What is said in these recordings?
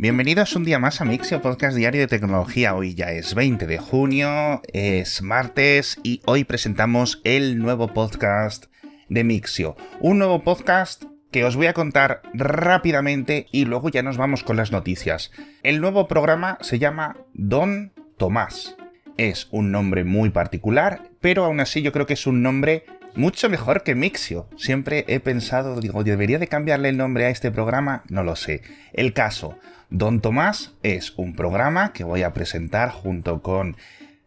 Bienvenidos un día más a Mixio Podcast Diario de Tecnología. Hoy ya es 20 de junio, es martes y hoy presentamos el nuevo podcast de Mixio. Un nuevo podcast que os voy a contar rápidamente y luego ya nos vamos con las noticias. El nuevo programa se llama Don Tomás. Es un nombre muy particular, pero aún así yo creo que es un nombre mucho mejor que Mixio. Siempre he pensado, digo, ¿debería de cambiarle el nombre a este programa? No lo sé. El caso, Don Tomás es un programa que voy a presentar junto con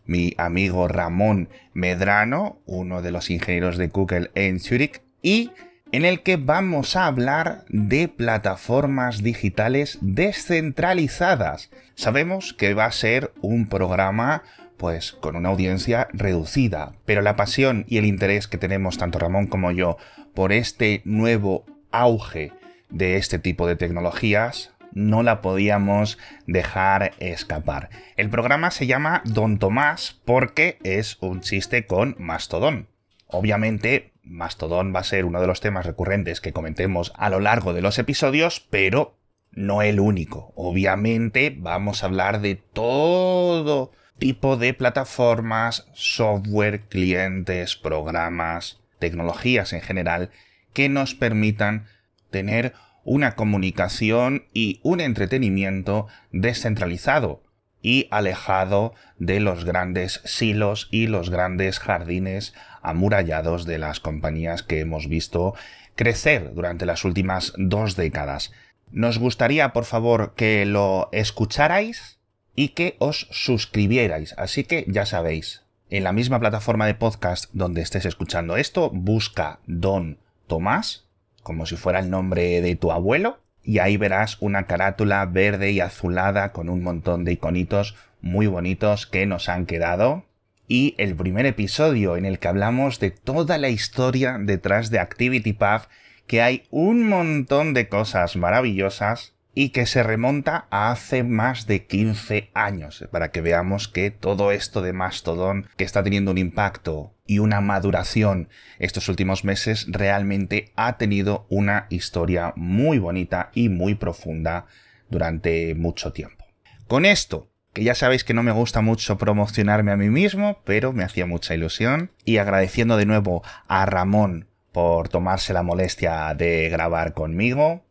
mi amigo Ramón Medrano, uno de los ingenieros de Google en Zurich, y en el que vamos a hablar de plataformas digitales descentralizadas. Sabemos que va a ser un programa pues con una audiencia reducida, pero la pasión y el interés que tenemos tanto Ramón como yo por este nuevo auge de este tipo de tecnologías no la podíamos dejar escapar. El programa se llama Don Tomás porque es un chiste con Mastodon. Obviamente Mastodon va a ser uno de los temas recurrentes que comentemos a lo largo de los episodios, pero no el único. Obviamente vamos a hablar de todo tipo de plataformas, software, clientes, programas, tecnologías en general que nos permitan tener una comunicación y un entretenimiento descentralizado y alejado de los grandes silos y los grandes jardines amurallados de las compañías que hemos visto crecer durante las últimas dos décadas. Nos gustaría, por favor, que lo escucharais y que os suscribierais. Así que ya sabéis, en la misma plataforma de podcast donde estés escuchando esto, busca Don Tomás, como si fuera el nombre de tu abuelo, y ahí verás una carátula verde y azulada con un montón de iconitos muy bonitos que nos han quedado y el primer episodio en el que hablamos de toda la historia detrás de ActivityPub, que hay un montón de cosas maravillosas y que se remonta a hace más de 15 años, para que veamos que todo esto de Mastodon, que está teniendo un impacto y una maduración estos últimos meses, realmente ha tenido una historia muy bonita y muy profunda durante mucho tiempo. Con esto que ya sabéis que no me gusta mucho promocionarme a mí mismo, pero me hacía mucha ilusión. Y agradeciendo de nuevo a Ramón por tomarse la molestia de grabar conmigo.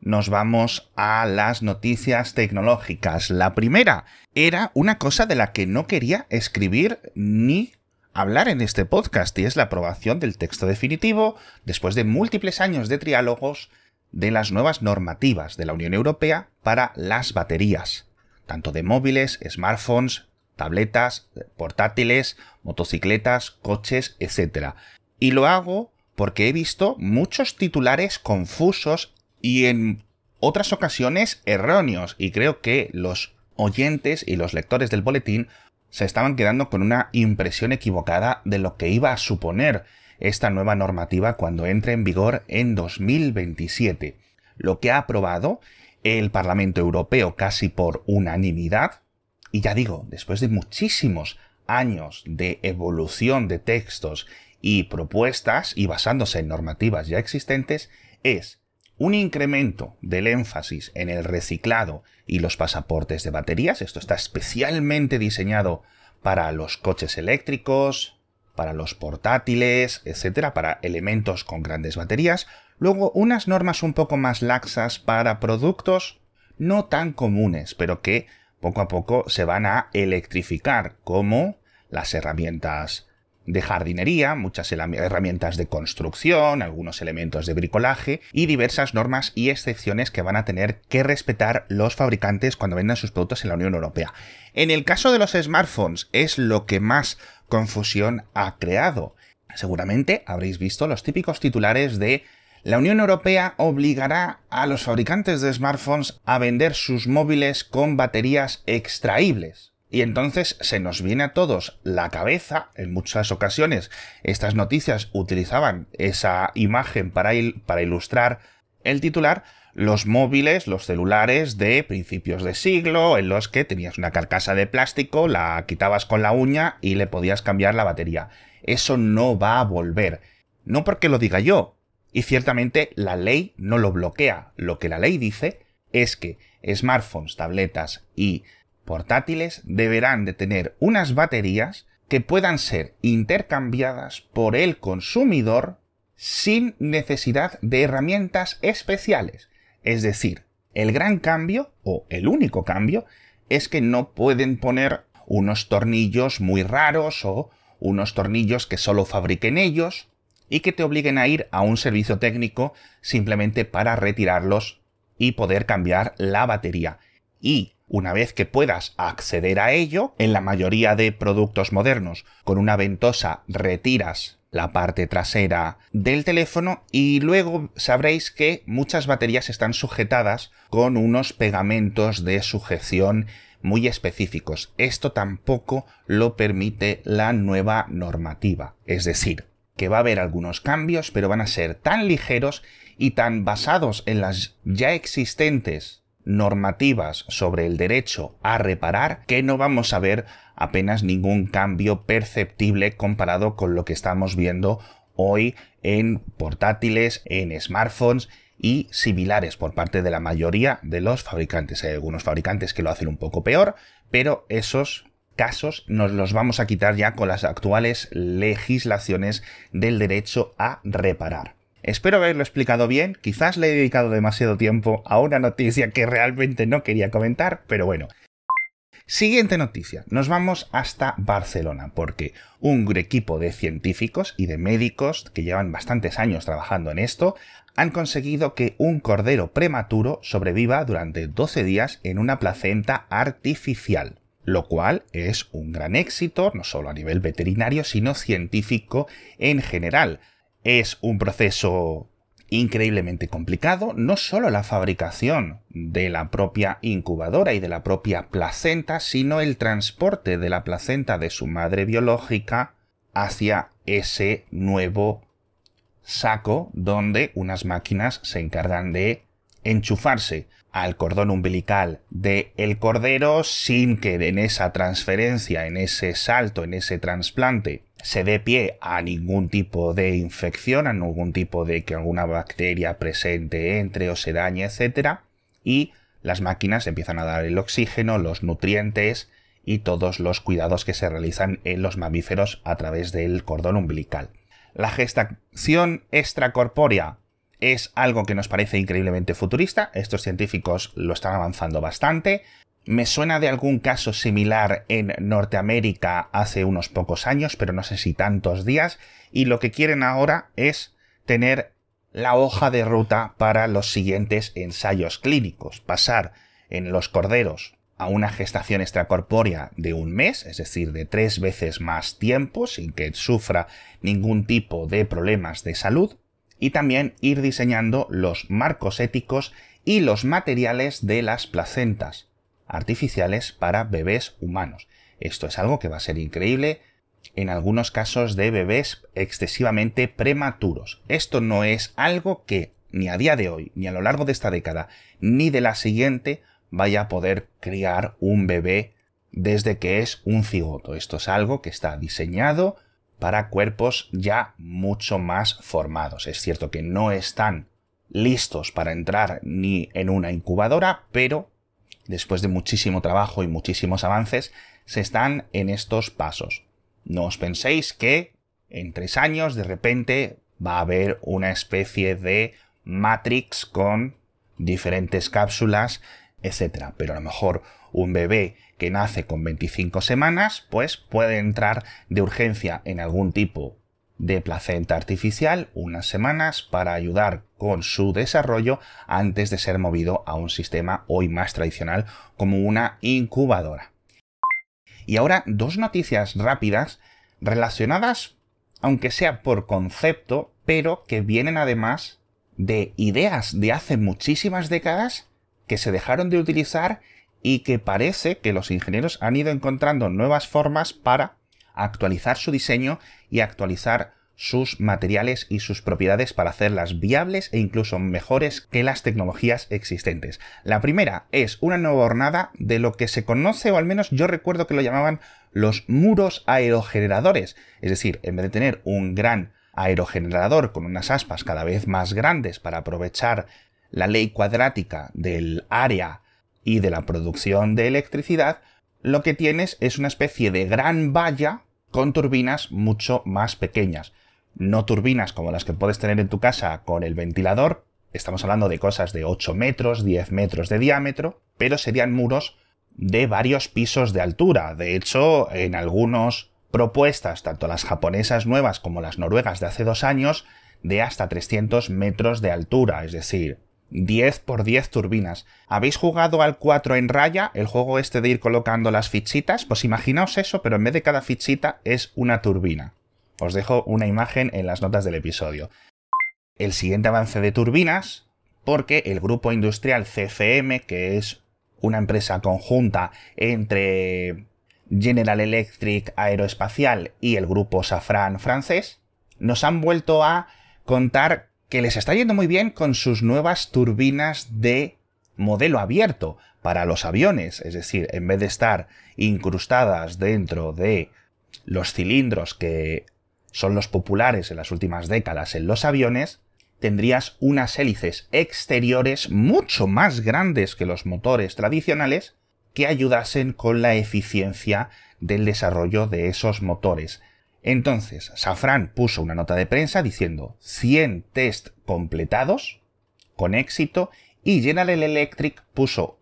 Nos vamos a las noticias tecnológicas. La primera era una cosa de la que no quería escribir ni hablar en este podcast y es la aprobación del texto definitivo, después de múltiples años de triálogos, de las nuevas normativas de la Unión Europea para las baterías tanto de móviles, smartphones, tabletas, portátiles, motocicletas, coches, etc. Y lo hago porque he visto muchos titulares confusos y en otras ocasiones erróneos y creo que los oyentes y los lectores del boletín se estaban quedando con una impresión equivocada de lo que iba a suponer esta nueva normativa cuando entre en vigor en 2027. Lo que ha aprobado el Parlamento Europeo casi por unanimidad, y ya digo, después de muchísimos años de evolución de textos y propuestas y basándose en normativas ya existentes, es un incremento del énfasis en el reciclado y los pasaportes de baterías. Esto está especialmente diseñado para los coches eléctricos, para los portátiles, etcétera, para elementos con grandes baterías, Luego, unas normas un poco más laxas para productos no tan comunes, pero que poco a poco se van a electrificar, como las herramientas de jardinería, muchas herramientas de construcción, algunos elementos de bricolaje y diversas normas y excepciones que van a tener que respetar los fabricantes cuando vendan sus productos en la Unión Europea. En el caso de los smartphones es lo que más confusión ha creado. Seguramente habréis visto los típicos titulares de la Unión Europea obligará a los fabricantes de smartphones a vender sus móviles con baterías extraíbles. Y entonces se nos viene a todos la cabeza, en muchas ocasiones estas noticias utilizaban esa imagen para, para ilustrar el titular, los móviles, los celulares de principios de siglo, en los que tenías una carcasa de plástico, la quitabas con la uña y le podías cambiar la batería. Eso no va a volver. No porque lo diga yo, y ciertamente la ley no lo bloquea. Lo que la ley dice es que smartphones, tabletas y portátiles deberán de tener unas baterías que puedan ser intercambiadas por el consumidor sin necesidad de herramientas especiales. Es decir, el gran cambio, o el único cambio, es que no pueden poner unos tornillos muy raros o unos tornillos que solo fabriquen ellos y que te obliguen a ir a un servicio técnico simplemente para retirarlos y poder cambiar la batería. Y una vez que puedas acceder a ello, en la mayoría de productos modernos, con una ventosa retiras la parte trasera del teléfono y luego sabréis que muchas baterías están sujetadas con unos pegamentos de sujeción muy específicos. Esto tampoco lo permite la nueva normativa. Es decir, que va a haber algunos cambios, pero van a ser tan ligeros y tan basados en las ya existentes normativas sobre el derecho a reparar que no vamos a ver apenas ningún cambio perceptible comparado con lo que estamos viendo hoy en portátiles, en smartphones y similares por parte de la mayoría de los fabricantes. Hay algunos fabricantes que lo hacen un poco peor, pero esos casos nos los vamos a quitar ya con las actuales legislaciones del derecho a reparar. Espero haberlo explicado bien, quizás le he dedicado demasiado tiempo a una noticia que realmente no quería comentar, pero bueno. Siguiente noticia, nos vamos hasta Barcelona, porque un equipo de científicos y de médicos que llevan bastantes años trabajando en esto han conseguido que un cordero prematuro sobreviva durante 12 días en una placenta artificial lo cual es un gran éxito, no solo a nivel veterinario, sino científico en general. Es un proceso increíblemente complicado, no solo la fabricación de la propia incubadora y de la propia placenta, sino el transporte de la placenta de su madre biológica hacia ese nuevo saco donde unas máquinas se encargan de enchufarse al cordón umbilical del el cordero sin que en esa transferencia, en ese salto, en ese trasplante, se dé pie a ningún tipo de infección, a ningún tipo de que alguna bacteria presente entre o se dañe, etc. Y las máquinas empiezan a dar el oxígeno, los nutrientes y todos los cuidados que se realizan en los mamíferos a través del cordón umbilical. La gestación extracorpórea es algo que nos parece increíblemente futurista, estos científicos lo están avanzando bastante. Me suena de algún caso similar en Norteamérica hace unos pocos años, pero no sé si tantos días, y lo que quieren ahora es tener la hoja de ruta para los siguientes ensayos clínicos, pasar en los corderos a una gestación extracorpórea de un mes, es decir, de tres veces más tiempo, sin que sufra ningún tipo de problemas de salud, y también ir diseñando los marcos éticos y los materiales de las placentas artificiales para bebés humanos. Esto es algo que va a ser increíble en algunos casos de bebés excesivamente prematuros. Esto no es algo que ni a día de hoy, ni a lo largo de esta década, ni de la siguiente vaya a poder criar un bebé desde que es un cigoto. Esto es algo que está diseñado para cuerpos ya mucho más formados. Es cierto que no están listos para entrar ni en una incubadora, pero después de muchísimo trabajo y muchísimos avances, se están en estos pasos. No os penséis que en tres años de repente va a haber una especie de Matrix con diferentes cápsulas, etc. Pero a lo mejor un bebé que nace con 25 semanas, pues puede entrar de urgencia en algún tipo de placenta artificial unas semanas para ayudar con su desarrollo antes de ser movido a un sistema hoy más tradicional como una incubadora. Y ahora dos noticias rápidas relacionadas, aunque sea por concepto, pero que vienen además de ideas de hace muchísimas décadas que se dejaron de utilizar y que parece que los ingenieros han ido encontrando nuevas formas para actualizar su diseño y actualizar sus materiales y sus propiedades para hacerlas viables e incluso mejores que las tecnologías existentes. La primera es una nueva hornada de lo que se conoce, o al menos yo recuerdo que lo llamaban los muros aerogeneradores. Es decir, en vez de tener un gran aerogenerador con unas aspas cada vez más grandes para aprovechar la ley cuadrática del área y de la producción de electricidad, lo que tienes es una especie de gran valla con turbinas mucho más pequeñas. No turbinas como las que puedes tener en tu casa con el ventilador, estamos hablando de cosas de 8 metros, 10 metros de diámetro, pero serían muros de varios pisos de altura. De hecho, en algunas propuestas, tanto las japonesas nuevas como las noruegas de hace dos años, de hasta 300 metros de altura, es decir, 10 por 10 turbinas. ¿Habéis jugado al 4 en raya, el juego este de ir colocando las fichitas? Pues imaginaos eso, pero en vez de cada fichita es una turbina. Os dejo una imagen en las notas del episodio. El siguiente avance de turbinas, porque el grupo industrial CFM, que es una empresa conjunta entre General Electric Aeroespacial y el grupo Safran francés, nos han vuelto a contar que les está yendo muy bien con sus nuevas turbinas de modelo abierto para los aviones, es decir, en vez de estar incrustadas dentro de los cilindros que son los populares en las últimas décadas en los aviones, tendrías unas hélices exteriores mucho más grandes que los motores tradicionales que ayudasen con la eficiencia del desarrollo de esos motores. Entonces, Safran puso una nota de prensa diciendo 100 test completados con éxito y General Electric puso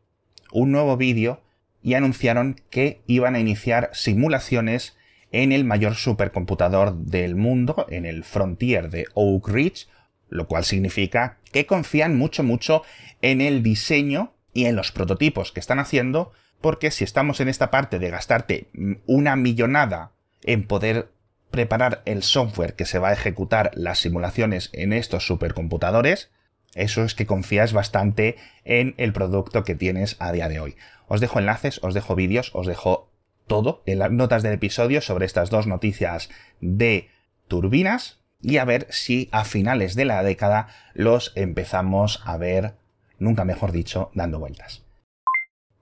un nuevo vídeo y anunciaron que iban a iniciar simulaciones en el mayor supercomputador del mundo, en el Frontier de Oak Ridge, lo cual significa que confían mucho, mucho en el diseño y en los prototipos que están haciendo, porque si estamos en esta parte de gastarte una millonada en poder preparar el software que se va a ejecutar las simulaciones en estos supercomputadores, eso es que confías bastante en el producto que tienes a día de hoy. Os dejo enlaces, os dejo vídeos, os dejo todo en las notas del episodio sobre estas dos noticias de turbinas y a ver si a finales de la década los empezamos a ver, nunca mejor dicho, dando vueltas.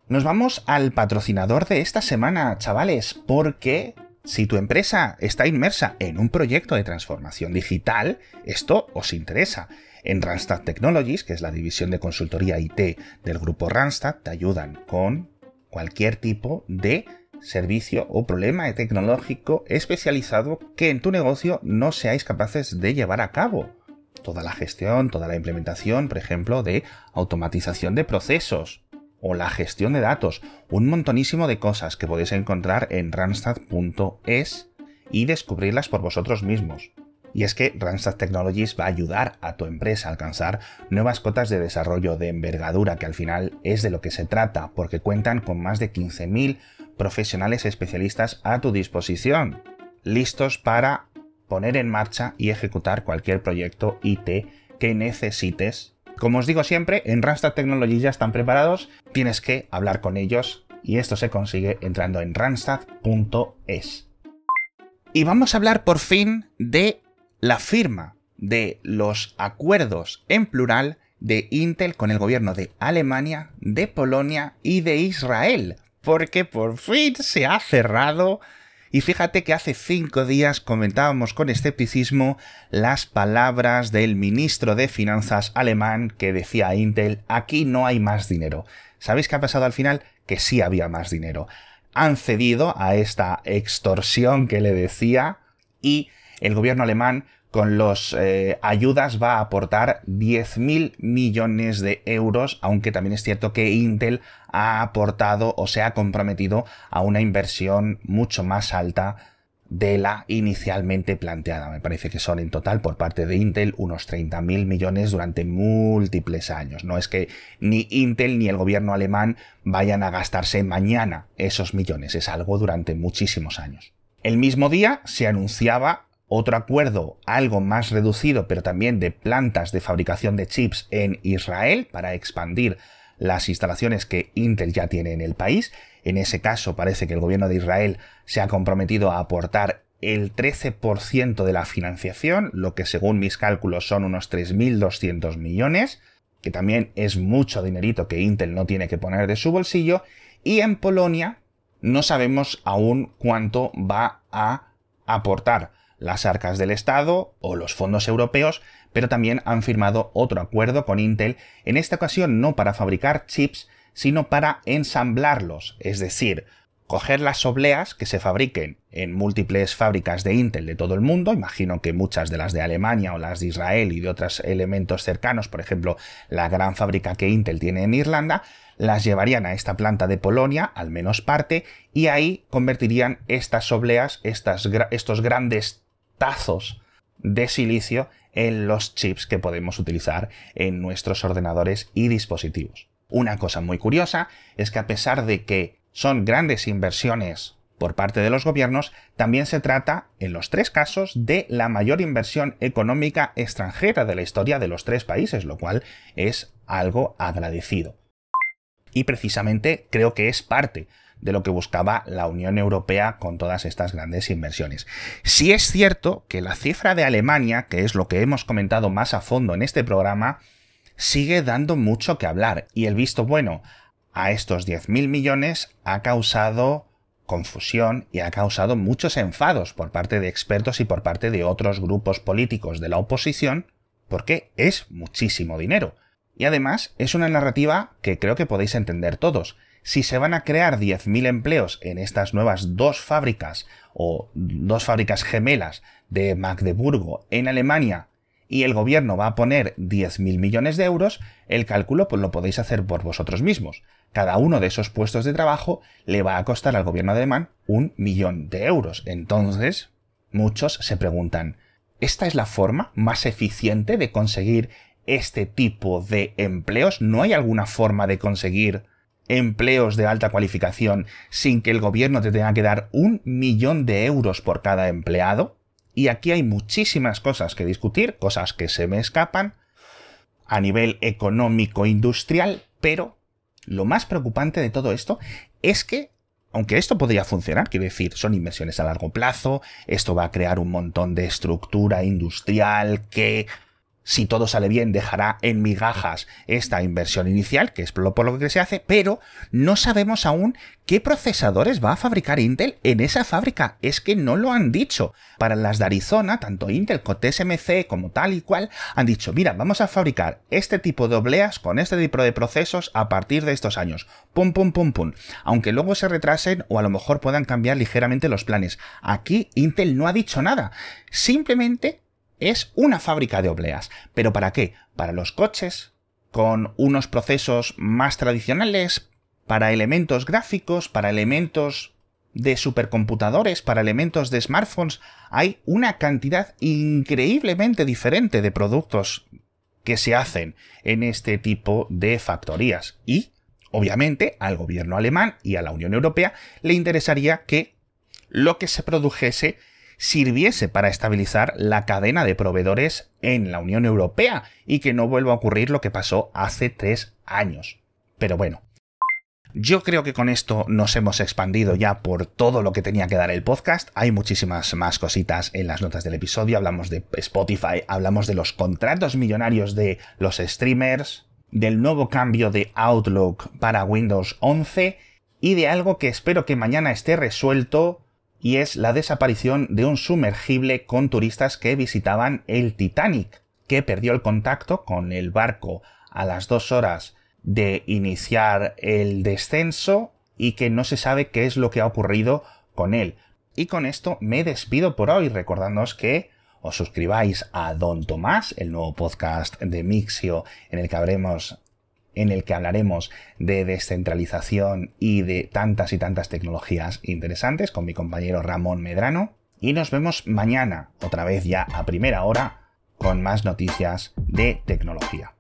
Nos vamos al patrocinador de esta semana, chavales, porque si tu empresa está inmersa en un proyecto de transformación digital, esto os interesa. En Randstad Technologies, que es la división de consultoría IT del grupo Randstad, te ayudan con cualquier tipo de servicio o problema tecnológico especializado que en tu negocio no seáis capaces de llevar a cabo. Toda la gestión, toda la implementación, por ejemplo, de automatización de procesos o la gestión de datos, un montonísimo de cosas que podéis encontrar en randstad.es y descubrirlas por vosotros mismos. Y es que Randstad Technologies va a ayudar a tu empresa a alcanzar nuevas cotas de desarrollo de envergadura, que al final es de lo que se trata, porque cuentan con más de 15.000 profesionales especialistas a tu disposición, listos para poner en marcha y ejecutar cualquier proyecto IT que necesites. Como os digo siempre, en Randstad Technologies ya están preparados, tienes que hablar con ellos y esto se consigue entrando en randstad.es. Y vamos a hablar por fin de la firma de los acuerdos en plural de Intel con el gobierno de Alemania, de Polonia y de Israel porque por fin se ha cerrado. Y fíjate que hace cinco días comentábamos con escepticismo las palabras del ministro de Finanzas alemán que decía a Intel, aquí no hay más dinero. ¿Sabéis qué ha pasado al final? Que sí había más dinero. Han cedido a esta extorsión que le decía y el gobierno alemán con las eh, ayudas va a aportar 10.000 millones de euros, aunque también es cierto que Intel ha aportado o se ha comprometido a una inversión mucho más alta de la inicialmente planteada. Me parece que son en total por parte de Intel unos 30.000 millones durante múltiples años. No es que ni Intel ni el gobierno alemán vayan a gastarse mañana esos millones, es algo durante muchísimos años. El mismo día se anunciaba otro acuerdo algo más reducido, pero también de plantas de fabricación de chips en Israel para expandir las instalaciones que Intel ya tiene en el país. En ese caso parece que el gobierno de Israel se ha comprometido a aportar el 13% de la financiación, lo que según mis cálculos son unos 3.200 millones, que también es mucho dinerito que Intel no tiene que poner de su bolsillo, y en Polonia no sabemos aún cuánto va a aportar las arcas del Estado o los fondos europeos pero también han firmado otro acuerdo con Intel, en esta ocasión no para fabricar chips, sino para ensamblarlos, es decir, coger las obleas que se fabriquen en múltiples fábricas de Intel de todo el mundo, imagino que muchas de las de Alemania o las de Israel y de otros elementos cercanos, por ejemplo, la gran fábrica que Intel tiene en Irlanda, las llevarían a esta planta de Polonia, al menos parte, y ahí convertirían estas obleas, estos grandes de silicio en los chips que podemos utilizar en nuestros ordenadores y dispositivos. Una cosa muy curiosa es que a pesar de que son grandes inversiones por parte de los gobiernos, también se trata, en los tres casos, de la mayor inversión económica extranjera de la historia de los tres países, lo cual es algo agradecido. Y precisamente creo que es parte de lo que buscaba la Unión Europea con todas estas grandes inversiones. Si es cierto que la cifra de Alemania, que es lo que hemos comentado más a fondo en este programa, sigue dando mucho que hablar y el visto bueno a estos 10.000 millones ha causado confusión y ha causado muchos enfados por parte de expertos y por parte de otros grupos políticos de la oposición, porque es muchísimo dinero. Y además es una narrativa que creo que podéis entender todos. Si se van a crear 10.000 empleos en estas nuevas dos fábricas o dos fábricas gemelas de Magdeburgo en Alemania y el gobierno va a poner 10.000 millones de euros, el cálculo pues lo podéis hacer por vosotros mismos. Cada uno de esos puestos de trabajo le va a costar al gobierno alemán un millón de euros. Entonces, muchos se preguntan, ¿esta es la forma más eficiente de conseguir este tipo de empleos? ¿No hay alguna forma de conseguir empleos de alta cualificación sin que el gobierno te tenga que dar un millón de euros por cada empleado? Y aquí hay muchísimas cosas que discutir, cosas que se me escapan a nivel económico industrial, pero lo más preocupante de todo esto es que, aunque esto podría funcionar, quiero decir, son inversiones a largo plazo, esto va a crear un montón de estructura industrial que si todo sale bien, dejará en migajas esta inversión inicial, que es por lo que se hace, pero no sabemos aún qué procesadores va a fabricar Intel en esa fábrica. Es que no lo han dicho. Para las de Arizona, tanto Intel como TSMC como tal y cual, han dicho, mira, vamos a fabricar este tipo de obleas con este tipo de procesos a partir de estos años. Pum, pum, pum, pum. Aunque luego se retrasen o a lo mejor puedan cambiar ligeramente los planes. Aquí Intel no ha dicho nada. Simplemente es una fábrica de obleas. ¿Pero para qué? Para los coches, con unos procesos más tradicionales, para elementos gráficos, para elementos de supercomputadores, para elementos de smartphones. Hay una cantidad increíblemente diferente de productos que se hacen en este tipo de factorías. Y, obviamente, al gobierno alemán y a la Unión Europea le interesaría que lo que se produjese sirviese para estabilizar la cadena de proveedores en la Unión Europea y que no vuelva a ocurrir lo que pasó hace tres años. Pero bueno, yo creo que con esto nos hemos expandido ya por todo lo que tenía que dar el podcast. Hay muchísimas más cositas en las notas del episodio. Hablamos de Spotify, hablamos de los contratos millonarios de los streamers, del nuevo cambio de Outlook para Windows 11 y de algo que espero que mañana esté resuelto y es la desaparición de un sumergible con turistas que visitaban el Titanic, que perdió el contacto con el barco a las dos horas de iniciar el descenso y que no se sabe qué es lo que ha ocurrido con él. Y con esto me despido por hoy, recordándoos que os suscribáis a Don Tomás, el nuevo podcast de Mixio en el que habremos en el que hablaremos de descentralización y de tantas y tantas tecnologías interesantes con mi compañero Ramón Medrano. Y nos vemos mañana, otra vez ya a primera hora, con más noticias de tecnología.